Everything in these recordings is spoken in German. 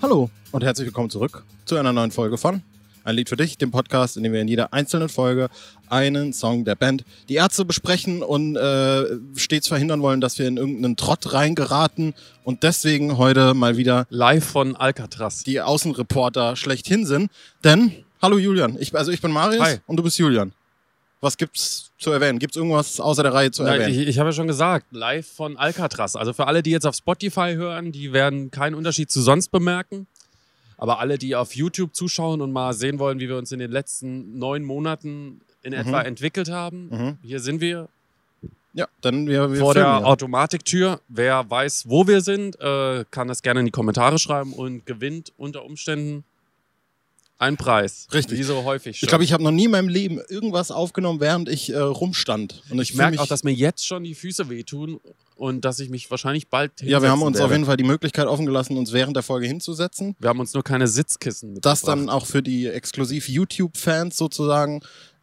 Hallo und herzlich willkommen zurück zu einer neuen Folge von Ein Lied für dich, dem Podcast, in dem wir in jeder einzelnen Folge einen Song der Band die Ärzte besprechen und äh, stets verhindern wollen, dass wir in irgendeinen Trott reingeraten und deswegen heute mal wieder Live von Alcatraz. die Außenreporter schlechthin sind. Denn, hallo Julian, ich, also ich bin Marius Hi. und du bist Julian. Was gibt's zu erwähnen? Gibt's irgendwas außer der Reihe zu Nein, erwähnen? ich, ich habe ja schon gesagt, live von Alcatraz. Also für alle, die jetzt auf Spotify hören, die werden keinen Unterschied zu sonst bemerken. Aber alle, die auf YouTube zuschauen und mal sehen wollen, wie wir uns in den letzten neun Monaten in etwa entwickelt haben, Mhm. hier sind wir ja, dann wir, wir vor der ja. Automatiktür. Wer weiß, wo wir sind, äh, kann das gerne in die Kommentare schreiben und gewinnt unter Umständen einen Preis. Richtig. Wie so häufig schon. Ich glaube, ich habe noch nie in meinem Leben irgendwas aufgenommen, während ich äh, rumstand. Und ich, ich merke auch, dass mir jetzt schon die Füße wehtun und dass ich mich wahrscheinlich bald Ja, wir haben uns werde. auf jeden Fall die Möglichkeit offen gelassen, uns während der Folge hinzusetzen. Wir haben uns nur keine Sitzkissen mitgebracht. Das dann auch für die exklusiv YouTube-Fans sozusagen,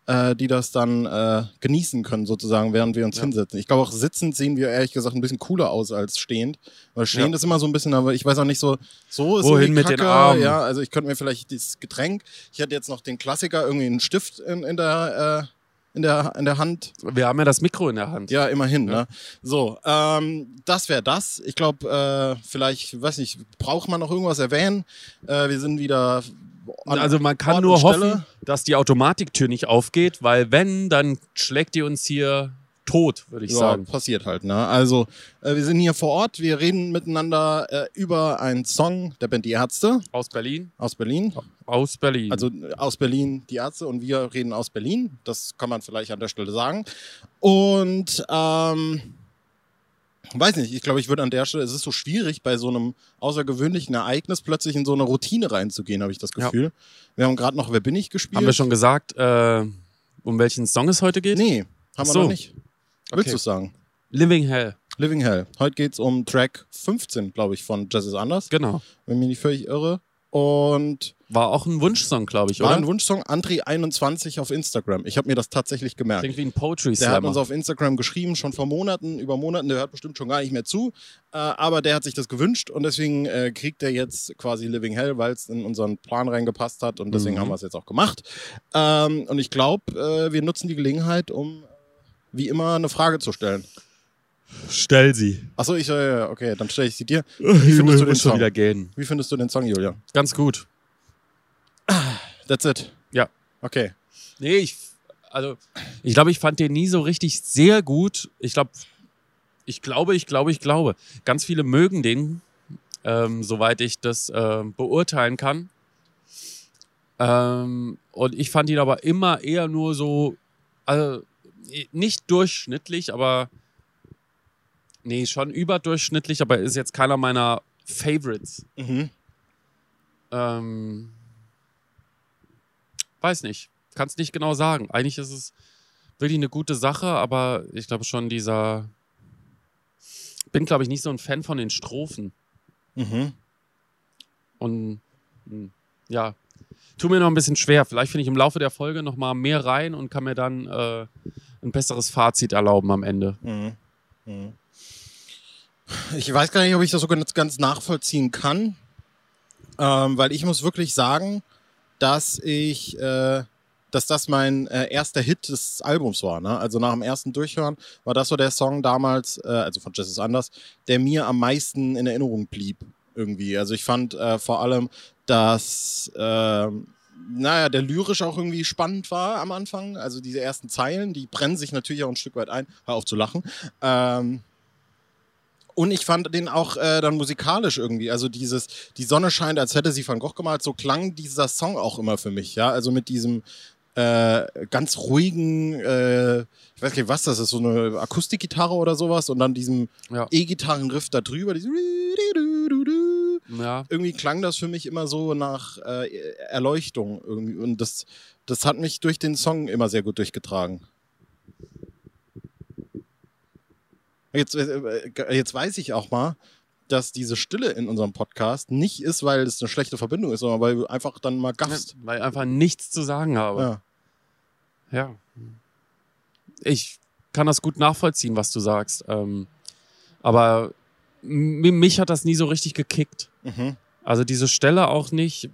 äh, die das dann äh, genießen können, sozusagen, während wir uns Ja. hinsetzen. Ich glaube, auch sitzend sehen wir ehrlich gesagt ein bisschen cooler aus als stehend. Weil stehend Ja. ist immer so ein bisschen, aber ich weiß auch nicht so, so ist Wohin mit den. Armen? Ja, also ich könnte mir vielleicht dieses Getränk, ich hätte jetzt noch den Klassiker, irgendwie einen Stift in, in der. Äh, in der, in der Hand, Wir haben ja das Mikro in der Hand. ja, immerhin. Ja. Ne? So, ähm, das wäre das. Ich glaube, äh, vielleicht, weiß nicht, braucht man noch irgendwas erwähnen? Äh, wir sind wieder. An also man kann nur hoffen, dass die Automatiktür nicht aufgeht, weil wenn, dann schlägt die uns hier tot, würde ich Ja, sagen. passiert halt. Ne? Also, äh, wir sind hier vor Ort. Wir reden miteinander äh, über einen Song der Band Die Ärzte Aus Berlin? aus Berlin. Aus Berlin. Also äh, aus Berlin Die Ärzte und wir reden aus Berlin. Das kann man vielleicht an der Stelle sagen. Und ähm, weiß nicht, ich glaube, ich würde an der Stelle, es ist so schwierig, bei so einem außergewöhnlichen Ereignis plötzlich in so eine Routine reinzugehen, habe ich das Ja. Gefühl. Wir haben gerade noch Wer bin ich gespielt. haben wir schon gesagt, äh, um welchen Song es heute geht? Nee, haben Ach wir so. noch nicht. Willst Okay. du sagen? Living Hell. Living Hell. Heute geht's um Track 15, glaube ich, von Jazz is Anders, Genau. wenn mich nicht völlig irre. Und War auch ein Wunschsong, glaube ich, war oder? ein Wunschsong, André21 auf Instagram. Ich habe mir das tatsächlich gemerkt. Klingt wie ein Poetry Der hat Slammer. uns auf Instagram geschrieben, schon vor Monaten, über Monaten, der hört bestimmt schon gar nicht mehr zu. Äh, aber der hat sich das gewünscht und deswegen äh, kriegt er jetzt quasi Living Hell, weil es in unseren Plan reingepasst hat und deswegen Mhm. haben wir es jetzt auch gemacht. Ähm, und ich glaube, äh, wir nutzen die Gelegenheit, um wie immer eine Frage zu stellen. Stell sie. Achso, ich, äh, okay, dann stelle ich sie dir. Wie findest du den schon Song? wieder gehen? Wie findest du den Song, Julia? Ganz gut. That's it. Ja. Okay. Nee, ich, also, ich glaube, ich fand den nie so richtig sehr gut. Ich glaube, ich glaube, ich glaube, ich glaube. Ganz viele mögen den, ähm, soweit ich das ähm, beurteilen kann. Ähm, und ich fand ihn aber immer eher nur so, also, nicht durchschnittlich, aber, nee, schon überdurchschnittlich, aber ist jetzt keiner meiner Favorites. Mhm. Ähm, weiß nicht. Kann es nicht genau sagen. Eigentlich ist es wirklich eine gute Sache, aber ich glaube schon dieser. Bin, glaube ich, nicht so ein Fan von den Strophen. Mhm. Und hm, ja, tu mir noch ein bisschen schwer. Vielleicht finde ich im Laufe der Folge noch mal mehr rein und kann mir dann äh, ein besseres Fazit erlauben am Ende. Mhm. Mhm. Ich weiß gar nicht, ob ich das so ganz, nachvollziehen kann, ähm, weil ich muss wirklich sagen, dass ich, äh, dass das mein äh, erster Hit des Albums war. Ne? Also nach dem ersten Durchhören war das so der Song damals, äh, also von is Anders, der mir am meisten in Erinnerung blieb irgendwie. Also ich fand äh, vor allem, dass ähm, naja, der lyrisch auch irgendwie spannend war am Anfang. Also diese ersten Zeilen, die brennen sich natürlich auch ein Stück weit ein. Hör auf zu lachen. Ähm, und ich fand den auch äh, dann musikalisch irgendwie. Also dieses, die Sonne scheint, als hätte sie Van Gogh gemalt, so klang dieser Song auch immer für mich, ja. Also mit diesem äh, ganz ruhigen, äh, ich weiß nicht, was das ist, so eine Akustikgitarre oder sowas und dann diesem Ja. E-Gitarrenriff da drüber, Ja. irgendwie klang das für mich immer so nach äh, Erleuchtung irgendwie. Und das, das hat mich durch den Song immer sehr gut durchgetragen. Jetzt, äh, jetzt weiß ich auch mal, dass diese Stille in unserem Podcast nicht ist, weil es eine schlechte Verbindung ist, sondern weil du einfach dann mal gaffst. Weil ich einfach nichts zu sagen habe. Ja. Ja. Ich kann das gut nachvollziehen, was du sagst. Ähm, aber mich hat das nie so richtig gekickt. Mhm. Also diese Stelle auch nicht.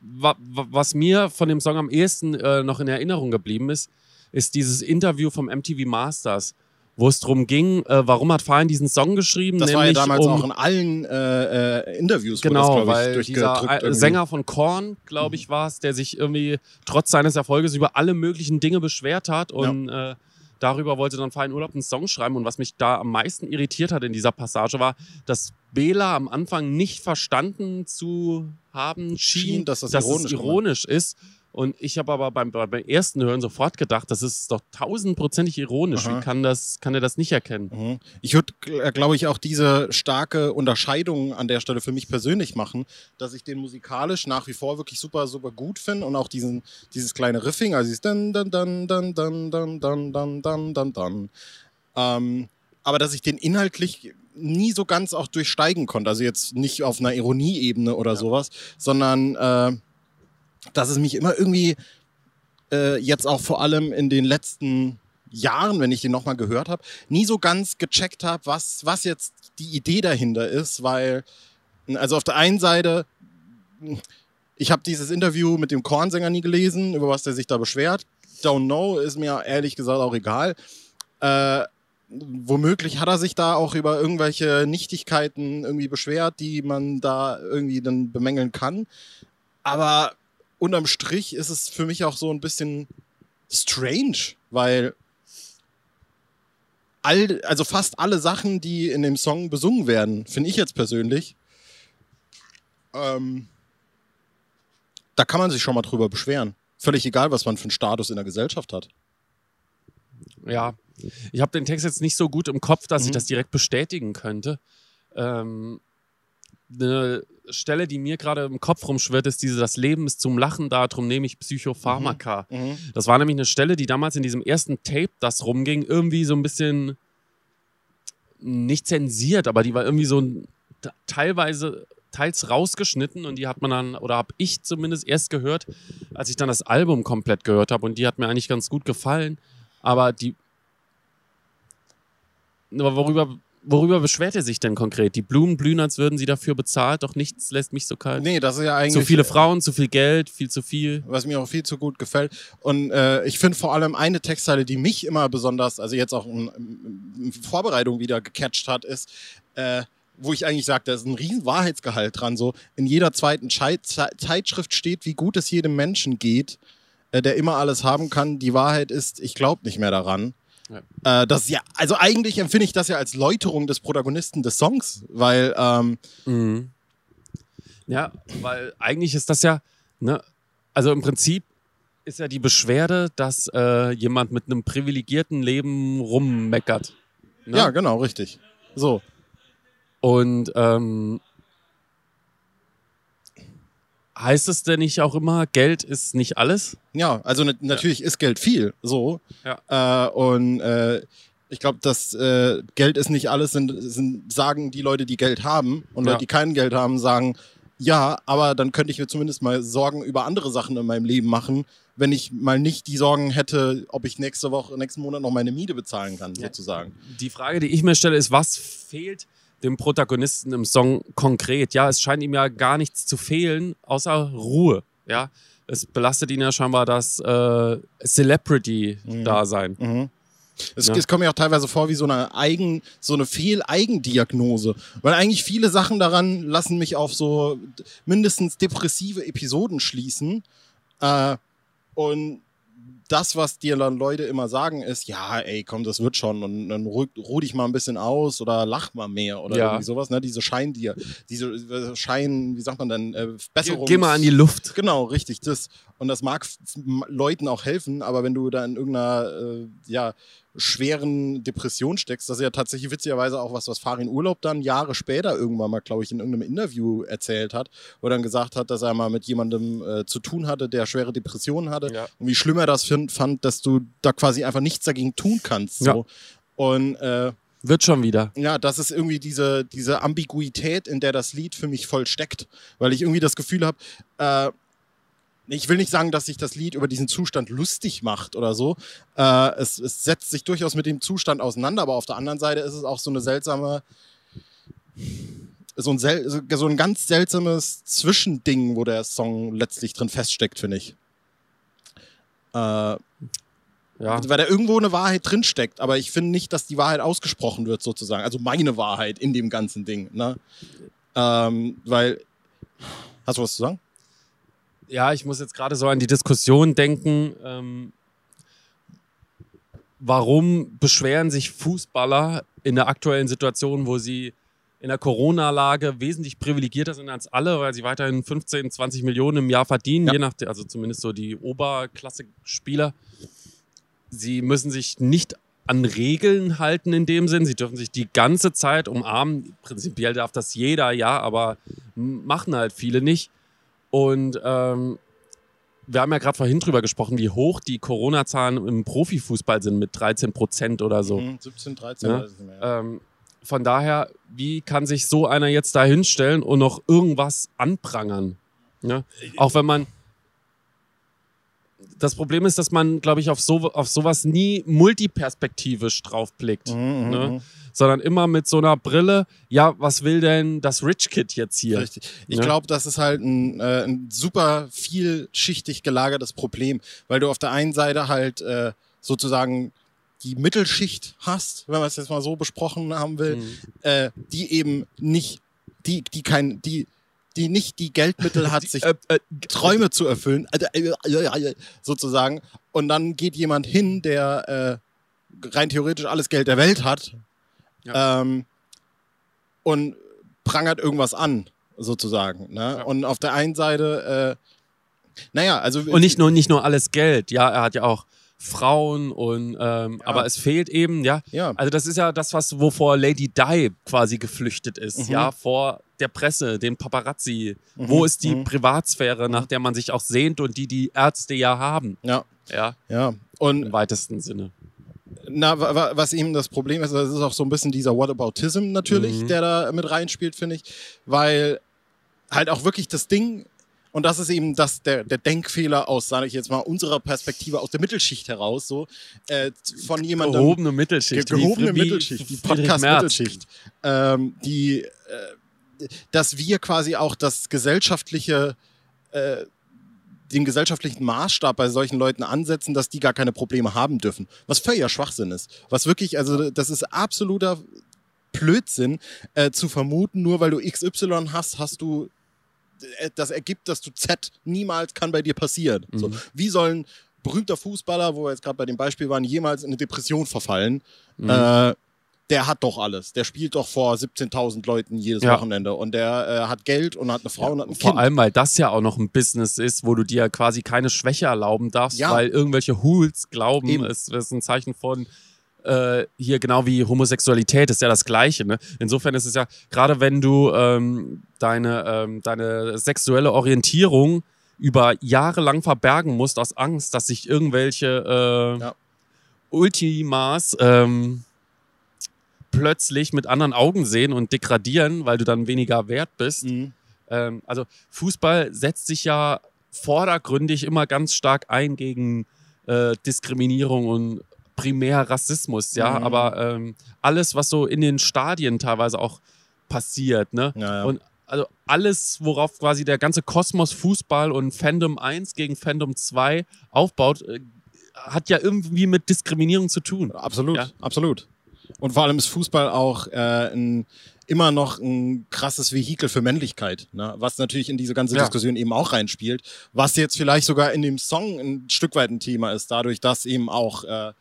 Wa- wa- Was mir von dem Song am ehesten äh, noch in Erinnerung geblieben ist, ist dieses Interview vom MTV Masters, wo es darum ging, äh, warum hat Farin diesen Song geschrieben? Das war ja damals um, auch in allen äh, äh, Interviews, Genau, das, weil ich, dieser äh, irgendwie. Sänger von Korn, glaube ich, war es, der sich irgendwie trotz seines Erfolges über alle möglichen Dinge beschwert hat und äh, darüber wollte dann Fein Urlaub einen Song schreiben. Und was mich da am meisten irritiert hat in dieser Passage war, dass Bela am Anfang nicht verstanden zu haben schien, dass das dass ironisch es ironisch ist. Und ich habe aber beim, beim ersten Hören sofort gedacht, das ist doch tausendprozentig ironisch. Aha. Wie kann, das, kann er das nicht erkennen? Mhm. Ich würde, glaube ich, auch diese starke Unterscheidung an der Stelle für mich persönlich machen, dass ich den musikalisch nach wie vor wirklich super, super gut finde und auch diesen, dieses kleine Riffing, also dieses dann, dann, dann, dann, dann, dann, dann, dann, dann, dann, dann. Ähm, aber dass ich den inhaltlich nie so ganz auch durchsteigen konnte. Also jetzt nicht auf einer Ironieebene oder sowas, sondern äh, dass es mich immer irgendwie äh, jetzt auch vor allem in den letzten Jahren, wenn ich den nochmal gehört habe, nie so ganz gecheckt habe, was, was jetzt die Idee dahinter ist, weil, also auf der einen Seite, ich habe dieses Interview mit dem Kornsänger nie gelesen, über was der sich da beschwert. Don't know, ist mir ehrlich gesagt auch egal. Äh, womöglich hat er sich da auch über irgendwelche Nichtigkeiten irgendwie beschwert, die man da irgendwie dann bemängeln kann. Aber unterm Strich ist es für mich auch so ein bisschen strange, weil all, also fast alle Sachen, die in dem Song besungen werden, finde ich jetzt persönlich, ähm, da kann man sich schon mal drüber beschweren. Völlig egal, was man für einen Status in der Gesellschaft hat. Ja, ich habe den Text jetzt nicht so gut im Kopf, dass ich Mhm. das direkt bestätigen könnte. Ähm, eine Stelle, die mir gerade im Kopf rumschwirrt, ist diese, das Leben ist zum Lachen da, darum nehme ich Psychopharmaka. Das war nämlich eine Stelle, die damals in diesem ersten Tape, das rumging, irgendwie so ein bisschen nicht zensiert, aber die war irgendwie so teilweise teils rausgeschnitten und die hat man dann, oder habe ich zumindest erst gehört, als ich dann das Album komplett gehört habe und die hat mir eigentlich ganz gut gefallen, aber die aber worüber, worüber beschwert er sich denn konkret? Die Blumen blühen, als würden sie dafür bezahlt, doch nichts lässt mich so kalt. Nee, das ist ja eigentlich. zu viele Frauen, zu viel Geld, viel zu viel. was mir auch viel zu gut gefällt. Und äh, ich finde vor allem eine Textzeile, die mich immer besonders, also jetzt auch in, in Vorbereitung wieder gecatcht hat, ist, äh, wo ich eigentlich sage, da ist ein riesen Wahrheitsgehalt dran. So in jeder zweiten Schei- Ze- Zeitschrift steht, wie gut es jedem Menschen geht, äh, der immer alles haben kann. Die Wahrheit ist, ich glaube nicht mehr daran. Äh, das ja, also eigentlich empfinde ich das ja als Läuterung des Protagonisten des Songs, weil ähm, Mhm. Ja, weil eigentlich ist das ja, ne, also im Prinzip ist ja die Beschwerde, dass äh, jemand mit einem privilegierten Leben rummeckert. Ne? ja, genau, richtig. So. Und ähm, heißt es denn nicht auch immer, Geld ist nicht alles? Ja, also nat- natürlich ist Geld viel, so. Äh, und äh, ich glaube, das äh, Geld ist nicht alles, sind, sind, sagen die Leute, die Geld haben. Und Ja. Leute, die kein Geld haben, sagen, ja, aber dann könnte ich mir zumindest mal Sorgen über andere Sachen in meinem Leben machen, wenn ich mal nicht die Sorgen hätte, ob ich nächste Woche, nächsten Monat noch meine Miete bezahlen kann, sozusagen. Die Frage, die ich mir stelle, ist, was fehlt dem Protagonisten im Song konkret? Ja, es scheint ihm ja gar nichts zu fehlen, außer Ruhe. Ja, es belastet ihn ja scheinbar das äh, Celebrity-Dasein. Mhm. Es, Ja. es kommt mir auch teilweise vor wie so eine Eigen, so eine Fehl-Eigendiagnose. Weil eigentlich viele Sachen daran lassen mich auf so mindestens depressive Episoden schließen. Äh, und das, was dir dann Leute immer sagen, ist, ja, ey, komm, das wird schon und dann ruh, ruh dich mal ein bisschen aus oder lach mal mehr oder Ja. irgendwie sowas, ne? Diese Schein dir, diese äh, Schein, wie sagt man denn, äh, Geh, Besserung. geh mal an die Luft. Genau, richtig. Das. Und das mag Leuten auch helfen, aber wenn du da in irgendeiner äh, ja, schweren Depression steckst, das ist ja tatsächlich witzigerweise auch was, was Farin Urlaub dann Jahre später irgendwann mal, glaube ich, in irgendeinem Interview erzählt hat, wo er dann gesagt hat, dass er mal mit jemandem äh, zu tun hatte, der schwere Depressionen hatte Ja. und wie schlimm er das find, fand, dass du da quasi einfach nichts dagegen tun kannst. So. Ja. Und äh, Wird schon wieder. ja, das ist irgendwie diese, diese Ambiguität, in der das Lied für mich voll steckt. Weil ich irgendwie das Gefühl habe, äh, ich will nicht sagen, dass sich das Lied über diesen Zustand lustig macht oder so. Äh, es, es setzt sich durchaus mit dem Zustand auseinander, aber auf der anderen Seite ist es auch so eine seltsame so ein, sel so ein ganz seltsames Zwischending, wo der Song letztlich drin feststeckt, finde ich. Äh, Ja. weil da irgendwo eine Wahrheit drinsteckt, aber ich finde nicht, dass die Wahrheit ausgesprochen wird, sozusagen. Also meine Wahrheit in dem ganzen Ding. Ne? Ähm, weil. Hast du was zu sagen? Ja, ich muss jetzt gerade so an die Diskussion denken. Ähm, warum beschweren sich Fußballer in der aktuellen Situation, wo sie in der Corona-Lage wesentlich privilegierter sind als alle, weil sie weiterhin 15, 20 Millionen im Jahr verdienen, Ja. je nach, also zumindest so die Oberklasse-Spieler. Sie müssen sich nicht an Regeln halten in dem Sinn. Sie dürfen sich die ganze Zeit umarmen. Prinzipiell darf das jeder, ja, aber machen halt viele nicht. Und ähm, wir haben ja gerade vorhin drüber gesprochen, wie hoch die Corona-Zahlen im Profifußball sind mit 13 Prozent oder so. Mhm, 17, 13, Ja. weiß ich nicht mehr. ja. Ähm, von daher, wie kann sich so einer jetzt da hinstellen und noch irgendwas anprangern? Ja? Auch wenn man. Das Problem ist, dass man, glaube ich, auf, so, auf sowas nie multiperspektivisch draufblickt. Mhm, ne? mhm. Sondern immer mit so einer Brille, ja, was will denn das Rich Kid jetzt hier? Richtig. Ich Ja. glaube, das ist halt ein, äh, ein super vielschichtig gelagertes Problem, weil du auf der einen Seite halt äh, sozusagen die Mittelschicht hast, wenn man es jetzt mal so besprochen haben will, Mhm. äh, die eben nicht, die, die kein, die, die nicht die Geldmittel hat, sich Äh, äh, Träume zu erfüllen, äh, äh, sozusagen. Und dann geht jemand hin, der äh, rein theoretisch alles Geld der Welt hat ähm, und prangert irgendwas an, sozusagen. Ne? Ja. Und auf der einen Seite, äh, naja, also Und nicht nur, nicht nur alles Geld, ja, er hat ja auch Frauen und ähm, aber es fehlt eben, ja. ja, Also das ist ja das, was wovor Lady Di quasi geflüchtet ist, Mhm. ja, vor der Presse, den Paparazzi. Wo ist die mhm. Privatsphäre, nach der man sich auch sehnt und die die Ärzte ja haben, ja, ja, ja. Und im weitesten Sinne. Na, wa- wa- was eben das Problem ist, das ist auch so ein bisschen dieser Whataboutism natürlich, Mhm. der da mit reinspielt, finde ich. Weil halt auch wirklich das Ding, und das ist eben das, der, der Denkfehler aus, sage ich jetzt mal, unserer Perspektive aus der Mittelschicht heraus, so, äh, von jemandem. Gehobene Mittelschicht. Ge gehobene wie- wie Mittelschicht, die. Podcast-Mittelschicht, ähm, die, äh, dass wir quasi auch das gesellschaftliche, äh, den gesellschaftlichen Maßstab bei solchen Leuten ansetzen, dass die gar keine Probleme haben dürfen. Was völliger Schwachsinn ist. Was wirklich, also das ist absoluter Blödsinn äh, zu vermuten, nur weil du XY hast, hast du das ergibt, dass du Z niemals kann bei dir passieren. So, Mhm. wie soll ein berühmter Fußballer, wo wir jetzt gerade bei dem Beispiel waren, jemals in eine Depression verfallen? Mhm. Äh, der hat doch alles. Der spielt doch vor 17.000 Leuten jedes Ja. Wochenende und der äh, hat Geld und hat eine Frau und hat ein Vor Kind. allem, weil das ja auch noch ein Business ist, wo du dir quasi keine Schwäche erlauben darfst, Ja. weil irgendwelche Hools glauben, Eben. es ist ein Zeichen von äh, hier genau wie Homosexualität ist ja das Gleiche. Ne? Insofern ist es ja, gerade wenn du ähm, deine, ähm, deine sexuelle Orientierung über Jahre lang verbergen musst aus Angst, dass sich irgendwelche äh, Ja. Ultimas ähm, plötzlich mit anderen Augen sehen und degradieren, weil du dann weniger wert bist. Mhm. Ähm, also Fußball setzt sich ja vordergründig immer ganz stark ein gegen äh, Diskriminierung und primär Rassismus, ja. Mhm. Aber ähm, alles, was so in den Stadien teilweise auch passiert, ne? Ja, ja. Und also alles, worauf quasi der ganze Kosmos Fußball und Fandom 1 gegen Fandom 2 aufbaut, äh, hat ja irgendwie mit Diskriminierung zu tun. Absolut, Ja. absolut. Und vor allem ist Fußball auch äh, ein, immer noch ein krasses Vehikel für Männlichkeit, ne? was natürlich in diese ganze Ja. Diskussion eben auch reinspielt, was jetzt vielleicht sogar in dem Song ein Stück weit ein Thema ist, dadurch, dass eben auch, äh,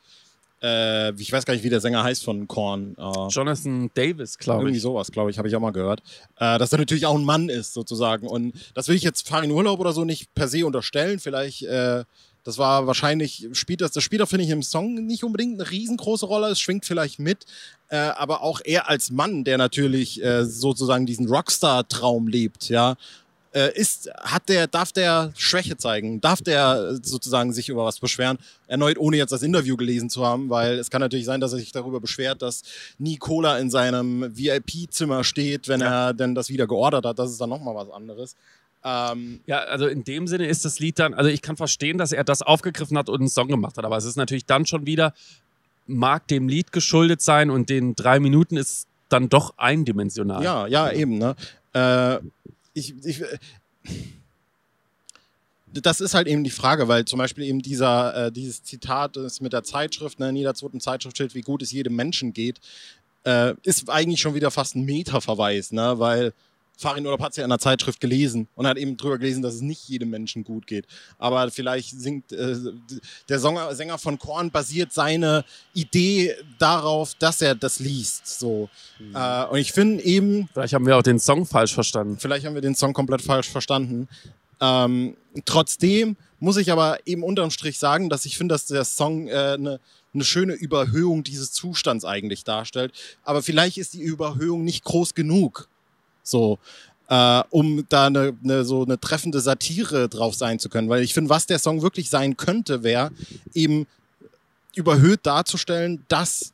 äh, ich weiß gar nicht, wie der Sänger heißt von Korn, äh, Jonathan Davis, glaube irgendwie ich. sowas, glaube ich, habe ich auch mal gehört, äh, dass er natürlich auch ein Mann ist sozusagen. Und das will ich jetzt Farin Urlaub oder so nicht per se unterstellen, vielleicht äh, das war wahrscheinlich, spielt das, das spielt auch, finde ich, im Song nicht unbedingt eine riesengroße Rolle. Es schwingt vielleicht mit, äh, aber auch er als Mann, der natürlich äh, sozusagen diesen Rockstar-Traum lebt, ja, ist, hat der, darf der Schwäche zeigen? Darf der äh, sozusagen sich über was beschweren? Erneut, ohne jetzt das Interview gelesen zu haben, weil es kann natürlich sein, dass er sich darüber beschwert, dass nie Cola in seinem VIP-Zimmer steht, wenn er denn das wieder geordert hat. Das ist dann nochmal was anderes. Ähm, Ja, also in dem Sinne ist das Lied dann, also ich kann verstehen, dass er das aufgegriffen hat und einen Song gemacht hat, aber es ist natürlich dann schon wieder, mag dem Lied geschuldet sein und den drei Minuten ist dann doch eindimensional. Ja, ja, eben. Ne? Äh, ich, ich, das ist halt eben die Frage, weil zum Beispiel eben dieser, äh, dieses Zitat ist mit der Zeitschrift, ne, in jeder zweiten Zeitschrift steht, wie gut es jedem Menschen geht, äh, ist eigentlich schon wieder fast ein Meta-Verweis, ne, weil Farin Urlaub hat es ja in der Zeitschrift gelesen und hat eben drüber gelesen, dass es nicht jedem Menschen gut geht. Aber vielleicht singt äh, der Sänger, Sänger von Korn basiert seine Idee darauf, dass er das liest. So. Mhm. Äh, und ich finde eben. Vielleicht haben wir auch den Song falsch verstanden. Vielleicht haben wir den Song komplett falsch verstanden. Ähm, trotzdem muss ich aber eben unterm Strich sagen, dass ich finde, dass der Song eine äh, ne, ne schöne Überhöhung dieses Zustands eigentlich darstellt. Aber vielleicht ist die Überhöhung nicht groß genug. So, äh, um da eine, eine, so eine treffende Satire drauf sein zu können. Weil ich finde, was der Song wirklich sein könnte, wäre eben überhöht darzustellen, dass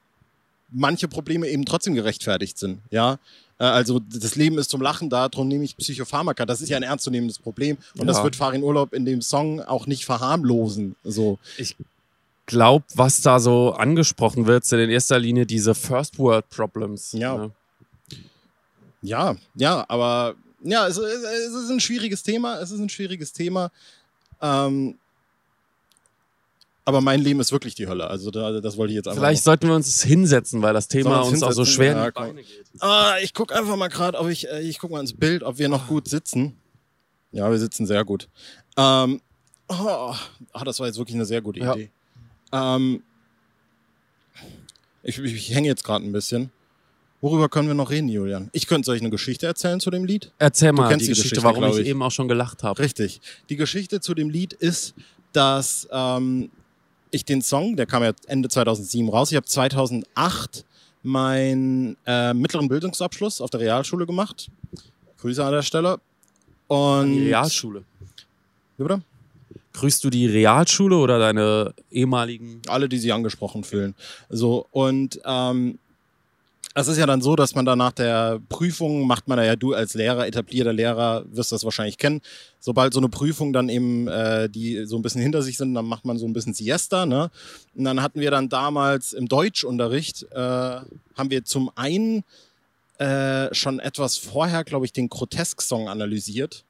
manche Probleme eben trotzdem gerechtfertigt sind. Ja, äh, also das Leben ist zum Lachen da, darum nehme ich Psychopharmaka. Das ist ja ein ernstzunehmendes Problem und ja. das wird Farin Urlaub in dem Song auch nicht verharmlosen. So. Ich glaube, was da so angesprochen wird, sind in erster Linie diese First World Problems. Ja. Ne? Ja, ja, aber ja, es, es, ist ein schwieriges Thema. Es ist ein schwieriges Thema. Ähm, aber mein Leben ist wirklich die Hölle. Also da, das wollte ich jetzt einfach. Vielleicht sollten wir uns hinsetzen, weil das Thema uns, uns auch so schwer ja, geht. Ah, ich gucke einfach mal gerade, ob ich, äh, ich gucke mal ins Bild, ob wir noch gut sitzen. Ja, wir sitzen sehr gut. Ähm, oh, ah, das war jetzt wirklich eine sehr gute Idee. Ja. Ähm, ich, ich, ich hänge jetzt gerade ein bisschen. Worüber können wir noch reden, Julian? Ich könnte euch eine Geschichte erzählen zu dem Lied. Erzähl mal die, die Geschichte, Geschichte, warum ich. ich eben auch schon gelacht habe. Richtig. Die Geschichte zu dem Lied ist, dass ähm, ich den Song, der kam ja Ende 2007 raus, ich habe 2008 meinen äh, mittleren Bildungsabschluss auf der Realschule gemacht. Grüße an der Stelle. Und die Realschule. Wie bitte? Grüßt du die Realschule oder deine ehemaligen? Alle, die sich angesprochen fühlen. So, und ähm, es ist ja dann so, dass man dann nach der Prüfung macht man da ja, du als Lehrer, etablierter Lehrer, wirst das wahrscheinlich kennen. Sobald so eine Prüfung dann eben, äh, die so ein bisschen hinter sich sind, dann macht man so ein bisschen Siesta, ne? Und dann hatten wir dann damals im Deutschunterricht, äh, haben wir zum einen äh, schon etwas vorher, glaube ich, den Grotesk-Song analysiert.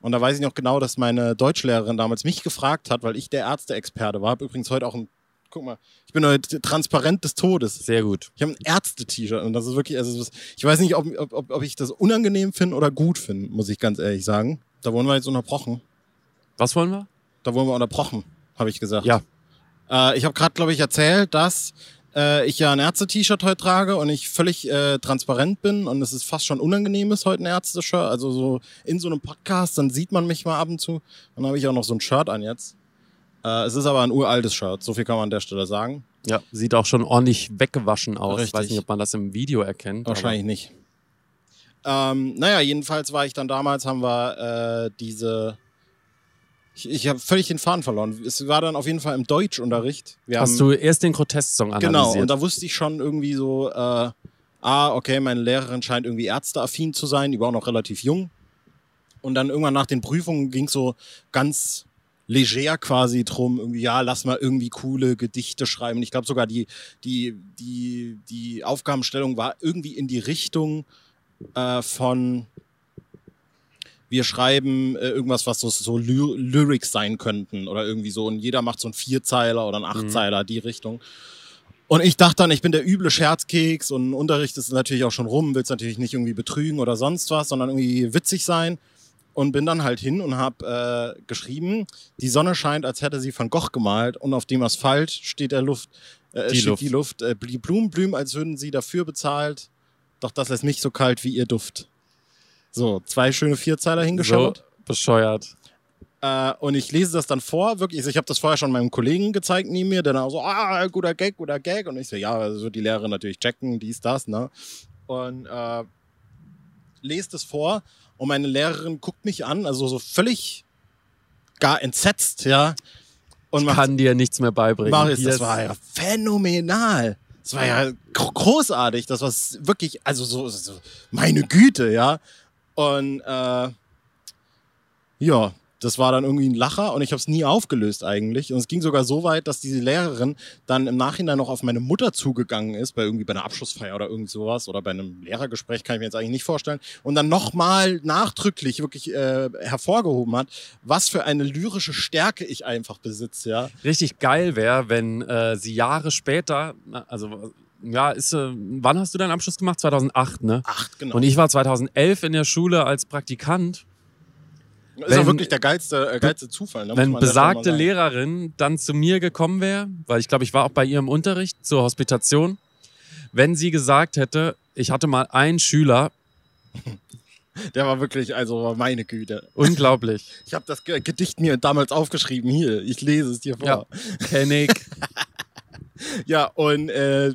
Und da weiß ich noch genau, dass meine Deutschlehrerin damals mich gefragt hat, weil ich der Ärzteexperte war. Hab übrigens heute auch ein guck mal, ich bin heute transparent des Todes. Sehr gut. Ich habe ein Ärzte-T-Shirt und das ist wirklich, also ich weiß nicht, ob, ob, ob ich das unangenehm finde oder gut finde, muss ich ganz ehrlich sagen. Da wurden wir jetzt unterbrochen. Was wollen wir? Da wurden wir unterbrochen, habe ich gesagt. Ja. Äh, ich habe gerade, glaube ich, erzählt, dass äh, ich ja ein Ärzte-T-Shirt heute trage und ich völlig äh, transparent bin und es ist fast schon unangenehm ist, heute ein Ärzte-Shirt. Also so in so einem Podcast, dann sieht man mich mal ab und zu. Dann habe ich auch noch so ein Shirt an jetzt. Äh, es ist aber ein uraltes Shirt, so viel kann man an der Stelle sagen. Ja, sieht auch schon ordentlich weggewaschen aus. Richtig. Ich weiß nicht, ob man das im Video erkennt. Wahrscheinlich nicht. Ähm, naja, jedenfalls war ich dann damals, haben wir äh, diese. Ich, ich habe völlig den Faden verloren. Es war dann auf jeden Fall im Deutschunterricht. Wir Hast haben, du erst den Grotesksong analysiert? Genau, und da wusste ich schon irgendwie so, äh, ah, okay, meine Lehrerin scheint irgendwie ärzteaffin zu sein, die war auch noch relativ jung. Und dann irgendwann nach den Prüfungen ging so ganz leger quasi drum, irgendwie, ja, lass mal irgendwie coole Gedichte schreiben. Ich glaube sogar die, die, die, die Aufgabenstellung war irgendwie in die Richtung äh, von wir schreiben äh, irgendwas, was so, so Ly Lyrics sein könnten oder irgendwie so. Und jeder macht so einen Vierzeiler oder einen mhm. Achtzeiler, mhm. die Richtung. Und ich dachte dann, ich bin der üble Scherzkeks und Unterricht ist natürlich auch schon rum, willst natürlich nicht irgendwie betrügen oder sonst was, sondern irgendwie witzig sein und bin dann halt hin und habe äh, geschrieben, die Sonne scheint, als hätte sie Van Gogh gemalt und auf dem Asphalt steht der Luft, äh, die, Luft. die Luft, äh, die Blumen blühen, als würden sie dafür bezahlt, doch das lässt mich so kalt wie ihr Duft. So, zwei schöne Vierzeiler hingeschaut. So bescheuert. Äh, und ich lese das dann vor, wirklich. Ich habe das vorher schon meinem Kollegen gezeigt neben mir, der dann auch so, ah, guter Gag, guter Gag. Und ich so, ja, also die Lehrerin natürlich checken, dies, das, ne? Und äh, lese das vor und meine Lehrerin guckt mich an, also so völlig gar entsetzt, ja. Und ich kann dir nichts mehr beibringen. Marius, das war ja phänomenal. Das war ja großartig. Das war wirklich, also so, so meine Güte, ja. Und äh, ja, das war dann irgendwie ein Lacher und ich habe es nie aufgelöst eigentlich. Und es ging sogar so weit, dass diese Lehrerin dann im Nachhinein noch auf meine Mutter zugegangen ist, bei irgendwie bei einer Abschlussfeier oder irgend sowas oder bei einem Lehrergespräch, kann ich mir jetzt eigentlich nicht vorstellen. Und dann nochmal nachdrücklich wirklich äh, hervorgehoben hat, was für eine lyrische Stärke ich einfach besitze, ja. Richtig geil wäre, wenn äh, sie Jahre später, also ja, ist, äh, wann hast du deinen Abschluss gemacht? 2008, ne? Acht, genau. Und ich war 2011 in der Schule als Praktikant. Ist wenn- auch wirklich der geilste, äh, geilste Zufall. Ne? Wenn besagte. Lehrerin dann zu mir gekommen wäre, weil ich glaube, ich war auch bei ihr im Unterricht zur Hospitation, wenn sie gesagt hätte, ich hatte mal einen Schüler, Der war wirklich, also meine Güte. unglaublich, Ich habe das Ge- Gedicht mir damals aufgeschrieben. Hier, ich lese es dir vor. ja, kenn ich. Ja, und äh,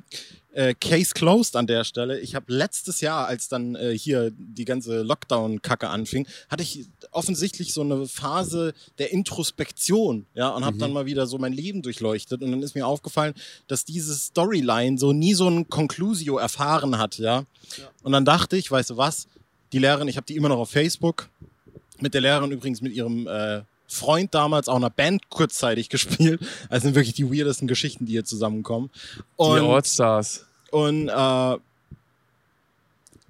äh, Case closed an der Stelle. Ich habe letztes Jahr, als dann äh, hier die ganze Lockdown-Kacke anfing, hatte ich offensichtlich so eine Phase der Introspektion, ja, und habe dann mal wieder so mein Leben durchleuchtet. Und dann ist mir aufgefallen, dass diese Storyline so nie so ein Conclusio erfahren hat, ja. Und dann dachte ich, weißt du was, die Lehrerin, ich habe die immer noch auf Facebook, mit der Lehrerin übrigens mit ihrem äh, Freund damals auch einer Band kurzzeitig gespielt. Also sind wirklich die weirdesten Geschichten, die hier zusammenkommen. Die Und, Allstars. und äh,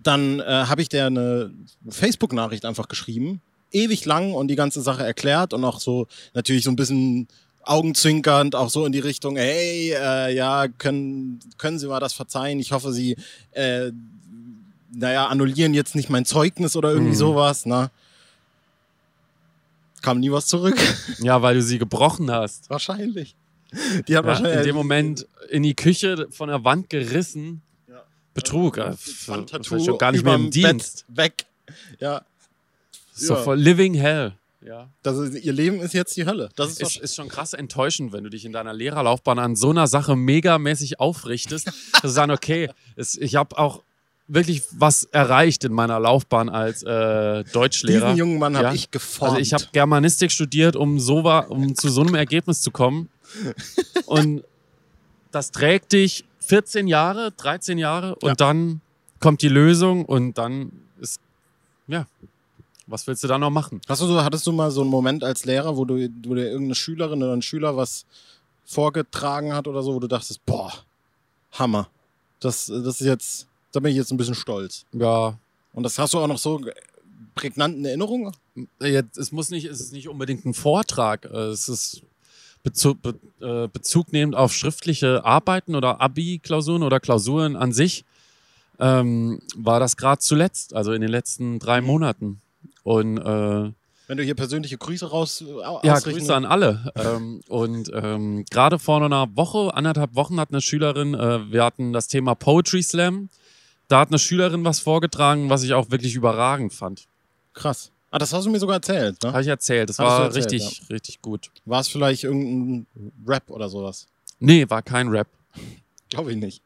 dann äh, habe ich der eine Facebook-Nachricht einfach geschrieben, ewig lang und die ganze Sache erklärt und auch so natürlich so ein bisschen augenzwinkernd, auch so in die Richtung, hey, äh, ja, können, können Sie mal das verzeihen? Ich hoffe, Sie, äh, naja, annullieren jetzt nicht mein Zeugnis oder irgendwie Mhm. sowas, ne? Kam nie was zurück. Ja, weil du sie gebrochen hast. wahrscheinlich. Die hat Ja, wahrscheinlich in dem Moment in die Küche von der Wand gerissen. Ja. Betrug. Äh, Wandtattoo vielleicht schon gar nicht mehr im überm Bett Dienst. weg. Ja, Ist doch Ja. voll living hell. Ja. das ist, ihr Leben ist jetzt die Hölle. Das ist, Ist, doch- ist schon krass enttäuschend, wenn du dich in deiner Lehrerlaufbahn an so einer Sache megamäßig aufrichtest, dass du sagen, okay, es, ich habe auch wirklich was erreicht in meiner Laufbahn als äh, Deutschlehrer. diesen jungen Mann habe Ja. ich geformt. Also ich habe Germanistik studiert, um so wa- um zu so einem Ergebnis zu kommen. Und das trägt dich 14 Jahre, 13 Jahre und Ja. dann kommt die Lösung und dann ist ja, was willst du da noch machen? Hast du so, hattest du mal so einen Moment als Lehrer, wo du, wo dir irgendeine Schülerin oder ein Schüler was vorgetragen hat oder so, wo du dachtest, boah, Hammer. Das, das ist jetzt, da bin ich jetzt ein bisschen stolz. Ja, Und das hast du auch noch so prägnant in Erinnerung? Jetzt, es muss nicht, es ist nicht unbedingt ein Vortrag. Es ist Bezug, be, äh, Bezug nehmend auf schriftliche Arbeiten oder Abi-Klausuren oder Klausuren an sich. Ähm, war das gerade zuletzt, also in den letzten drei Mhm. Monaten. Und äh, Wenn du hier persönliche Grüße raus äh, ja, Grüße an alle. ähm, und ähm, gerade vor einer Woche, anderthalb Wochen hat eine Schülerin, äh, wir hatten das Thema Poetry Slam. Da hat eine Schülerin was vorgetragen, was ich auch wirklich überragend fand. Krass. Ah, das hast du mir sogar erzählt, ne? Habe ich erzählt. Das Hattest war erzählt, richtig, richtig gut. War es vielleicht irgendein Rap oder sowas? Nee, war kein Rap. Glaube ich nicht.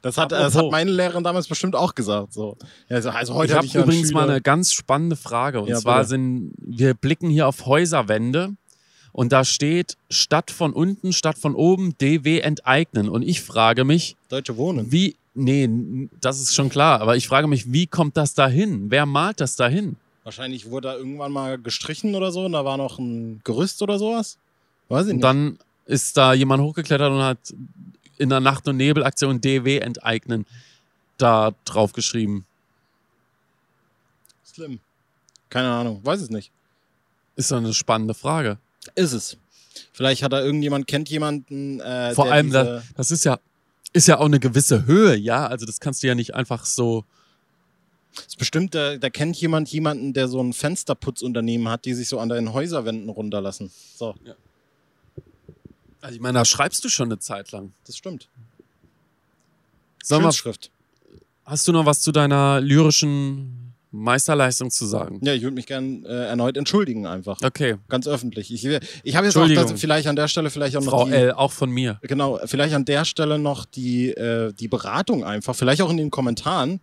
Das hat, das hat meine Lehrerin damals bestimmt auch gesagt. So. Ja, also, also heute ich habe ja übrigens mal Schüler- eine ganz spannende Frage. Und Ja, zwar bitte. sind, wir blicken hier auf Häuserwände und da steht Stadt von unten, Stadt von oben, DW enteignen. Und ich frage mich, Deutsche Wohnen. wie, nee, das ist schon klar, aber ich frage mich, wie kommt das dahin? Wer malt das dahin? Wahrscheinlich wurde da irgendwann mal gestrichen oder so und da war noch ein Gerüst oder sowas. Weiß ich Und nicht. dann ist da jemand hochgeklettert und hat in der Nacht- und Nebelaktion DW enteignen da drauf geschrieben. Slim. Keine Ahnung, weiß es nicht. Ist doch eine spannende Frage. Ist es. Vielleicht hat da irgendjemand, kennt jemanden, äh, Vor allem, diese, da, das ist ja, ist ja auch eine gewisse Höhe, ja. Also das kannst du ja nicht einfach so. ist bestimmt, da, da kennt jemand jemanden, der so ein Fensterputzunternehmen hat, die sich so an deinen Häuserwänden runterlassen. So, Also ich meine, da schreibst du schon eine Zeit lang. das stimmt. Sag mal, hast du noch was zu deiner lyrischen Meisterleistung zu sagen? Ja, ich würde mich gern äh, erneut entschuldigen einfach. Okay, Ganz öffentlich. Ich, ich habe jetzt auch das, vielleicht an der Stelle vielleicht auch noch Frau die, L, auch von mir. Genau, vielleicht an der Stelle noch die, äh, die Beratung einfach, vielleicht auch in den Kommentaren.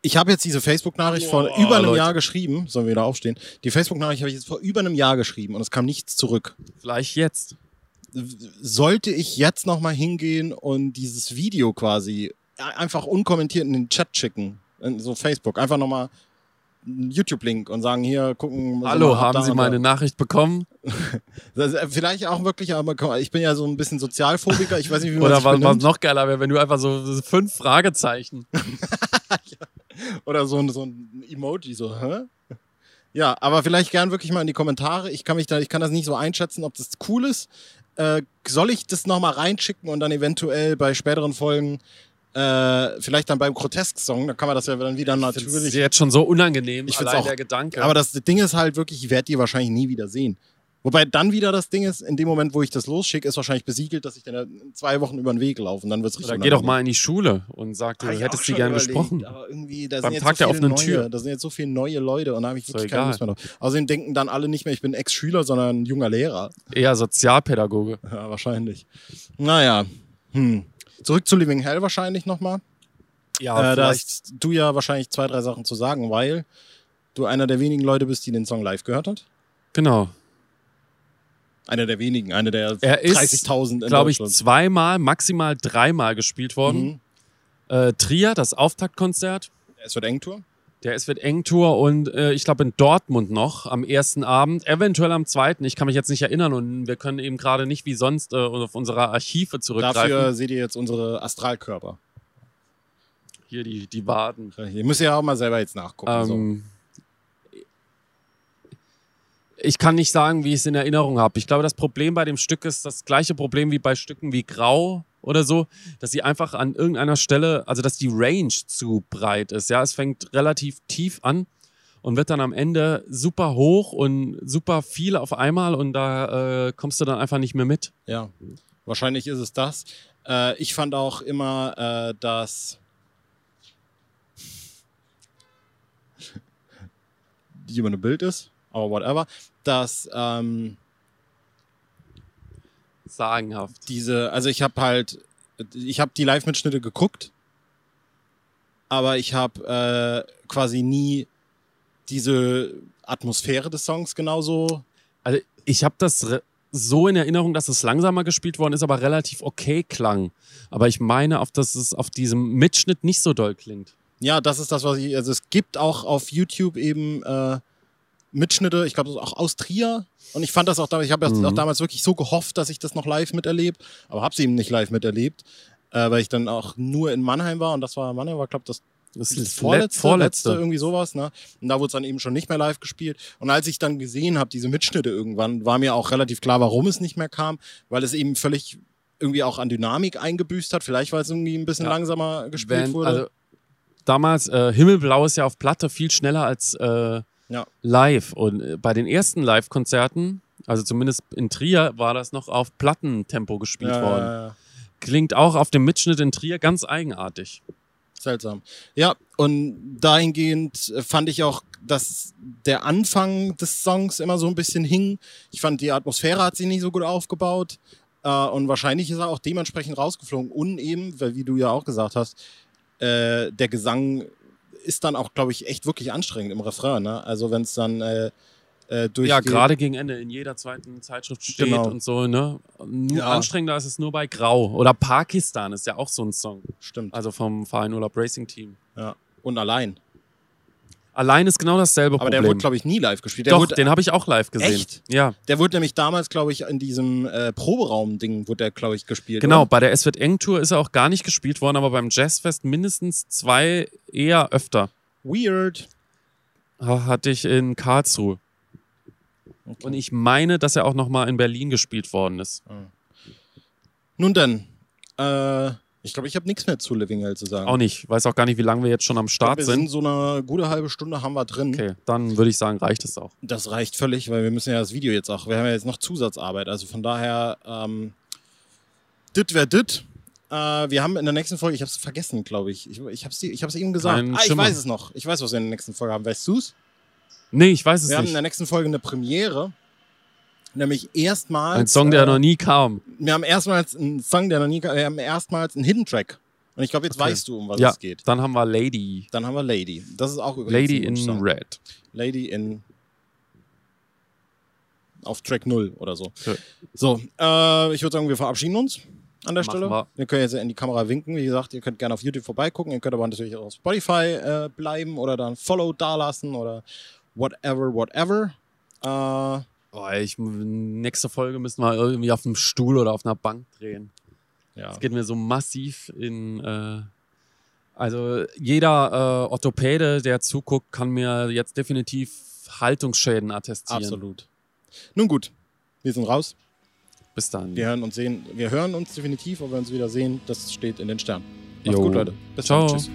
Ich habe jetzt diese Facebook-Nachricht vor über einem Leute. Jahr geschrieben. Sollen wir wieder aufstehen? Die Facebook-Nachricht habe ich jetzt vor über einem Jahr geschrieben und es kam nichts zurück. Vielleicht jetzt. Sollte ich jetzt nochmal hingehen und dieses Video quasi einfach unkommentiert in den Chat schicken? So Facebook. Einfach nochmal einen YouTube-Link und sagen, hier, gucken. Hallo, mal, haben Sie meine. Nachricht bekommen? Äh, vielleicht auch wirklich, aber ich bin ja so ein bisschen Sozialphobiker, ich weiß nicht, wie man Oder was, was noch geiler wäre, wenn du einfach so so fünf Fragezeichen. Oder so ein, so ein Emoji, so, hä? Ja, aber vielleicht gern wirklich mal in die Kommentare. Ich kann mich da, ich kann das nicht so einschätzen, ob das cool ist. Äh, soll ich das nochmal reinschicken und dann eventuell bei späteren Folgen, äh, vielleicht dann beim Grotesk-Song, da kann man das ja dann wieder ist natürlich. jetzt schon so unangenehm, Ich allein auch- der Gedanke. Aber das Ding ist halt wirklich, ich werde die wahrscheinlich nie wieder sehen. Wobei dann wieder das Ding ist, in dem Moment, wo ich das losschicke, ist wahrscheinlich besiegelt, dass ich dann zwei Wochen über den Weg laufe und dann wird es richtig Oder geh doch mal in die Schule und sag, du ich hättest die schon gern überlegt, gesprochen. Aber irgendwie, da Beim sind jetzt Tag so der offenen neue, Tür. Da sind jetzt so viele neue Leute und da habe ich Ist wirklich doch keine Lust mehr drauf. Außerdem denken dann alle nicht mehr, ich bin Ex-Schüler, sondern ein junger Lehrer. Eher Sozialpädagoge. Ja, wahrscheinlich. Naja, hm. Zurück zu Living Hell wahrscheinlich nochmal. Ja, Äh, da hast du ja wahrscheinlich zwei, drei Sachen zu sagen, weil du einer der wenigen Leute bist, die den Song live gehört hat. genau. Einer der wenigen, einer der Er ist, 30.000 in glaube ich, zweimal, maximal dreimal gespielt worden. Mhm. Äh, Trier, das Auftaktkonzert. Es wird Eng-Tour. Der Es wird eng Tour und äh, ich glaube in Dortmund noch am ersten Abend, eventuell am zweiten. Ich kann mich jetzt nicht erinnern und wir können eben gerade nicht wie sonst äh, auf unsere Archive zurückgreifen. Dafür seht ihr jetzt unsere Astralkörper. Hier die, die Waden. Ihr müsst ja auch mal selber jetzt nachgucken. so. Ähm, ich kann nicht sagen, wie ich es in Erinnerung habe. Ich glaube, das Problem bei dem Stück ist das gleiche Problem wie bei Stücken wie Grau oder so, dass sie einfach an irgendeiner Stelle, also dass die Range zu breit ist. Ja, es fängt relativ tief an und wird dann am Ende super hoch und super viel auf einmal und da äh, kommst du dann einfach nicht mehr mit. Ja, wahrscheinlich ist es das. Äh, ich fand auch immer, äh, dass jemand ein Bild ist, aber whatever, dass ähm, Sagenhaft. diese, also ich habe halt, ich habe die Live-Mitschnitte geguckt, aber ich habe äh, quasi nie diese Atmosphäre des Songs genauso. Also ich habe das so in Erinnerung, dass es langsamer gespielt worden ist, aber relativ okay klang. Aber ich meine, auf, dass es auf diesem Mitschnitt nicht so doll klingt. Ja, das ist das, was ich, also es gibt auch auf YouTube eben äh, Mitschnitte, ich glaube auch aus Trier. Und ich fand das auch damals, ich habe Mhm. auch damals wirklich so gehofft, dass ich das noch live miterlebe, aber habe es eben nicht live miterlebt, äh, weil ich dann auch nur in Mannheim war und das war, Mannheim war, glaube das Das das ist vorletzte, vorletzte. letzte, irgendwie sowas, ne? Und da wurde es dann eben schon nicht mehr live gespielt. Und als ich dann gesehen habe, diese Mitschnitte irgendwann, war mir auch relativ klar, warum es nicht mehr kam, weil es eben völlig irgendwie auch an Dynamik eingebüßt hat. Vielleicht, weil es irgendwie ein bisschen Ja. langsamer gespielt Wenn, wurde. also, damals, äh, Himmelblau ist ja auf Platte viel schneller als äh, Ja. live. Und äh, bei den ersten Live-Konzerten, also zumindest in Trier, war das noch auf Plattentempo gespielt Ja, worden. ja. Klingt auch auf dem Mitschnitt in Trier ganz eigenartig. Seltsam. Ja, und dahingehend äh, fand ich auch, dass der Anfang des Songs immer so ein bisschen hing. Ich fand, die Atmosphäre hat sich nicht so gut aufgebaut. Äh, und wahrscheinlich ist er auch dementsprechend rausgeflogen. Und eben, weil, wie du ja auch gesagt hast, der Gesang ist dann auch, glaube ich, echt wirklich anstrengend im Refrain. Ne? Also wenn es dann äh, äh, durch Ja, gerade gegen Ende in jeder zweiten Zeitschrift steht Genau. und so, ne? Nur Ja. anstrengender ist es nur bei Grau. Oder Pakistan ist ja auch so ein Song. Stimmt. Also vom Verein Urlaub Racing Team. Ja. Und allein. Allein ist genau dasselbe Aber Problem. der wurde, glaube ich, nie live gespielt. Der Doch, wurde, den habe ich auch live gesehen. Echt? Ja, der wurde nämlich damals, glaube ich, in diesem äh, Proberaum-Ding, wurde der, glaube ich, gespielt. genau. Oder? Bei der Es wird eng Tour ist er auch gar nicht gespielt worden, aber beim Jazzfest mindestens zwei, eher öfter. Weird. Ha- Hatte ich in Karlsruhe. Okay. Und ich meine, dass er auch nochmal in Berlin gespielt worden ist. Nun denn, äh, ich glaube, ich habe nichts mehr zu Living Hell zu sagen. Auch nicht. Weiß auch gar nicht, wie lange wir jetzt schon am Start wir sind. sind so eine gute halbe Stunde haben wir drin. Okay, dann würde ich sagen, reicht es auch. Das reicht völlig, weil wir müssen ja das Video jetzt auch, wir haben ja jetzt noch Zusatzarbeit. Also von daher, ähm, dit wär dit. Äh, wir haben in der nächsten Folge, ich habe es vergessen, glaube ich. Ich, ich habe es ich hab's eben gesagt. Kein ah, ich Schimmer. weiß es noch. Ich weiß, was wir in der nächsten Folge haben. Weißt du's? Nee, ich weiß es Wir haben in nicht. der nächsten Folge eine Premiere. Nämlich erstmals. Ein Song, der äh, noch nie kam. Wir haben erstmals einen Song, der noch nie. Wir haben erstmals einen Hidden Track. Und ich glaube, jetzt Okay. weißt du, um was Ja, es geht. dann haben wir Lady. Dann haben wir Lady. Das ist auch übrigens Lady in Wunschsong. Red. Lady in. Auf Track 0 oder so. Ja. So, äh, ich würde sagen, wir verabschieden uns. an der Machen Stelle. wir. Wir können jetzt in die Kamera winken. Wie gesagt, ihr könnt gerne auf YouTube vorbeigucken. Ihr könnt aber natürlich auch auf Spotify äh, bleiben oder dann Follow dalassen oder whatever, whatever. Äh, Oh, ich, nächste Folge müssen wir irgendwie auf einem Stuhl oder auf einer Bank drehen. ja. Es geht mir so massiv in. Äh, also jeder äh, Orthopäde, der zuguckt, kann mir jetzt definitiv Haltungsschäden attestieren. Absolut. Nun gut, wir sind raus. Bis dann. Wir hören uns sehen. Wir hören uns definitiv, ob wir uns wieder sehen. Das steht in den Sternen. Macht's Jo. gut, Leute. Bis Ciao. dann. Tschüss.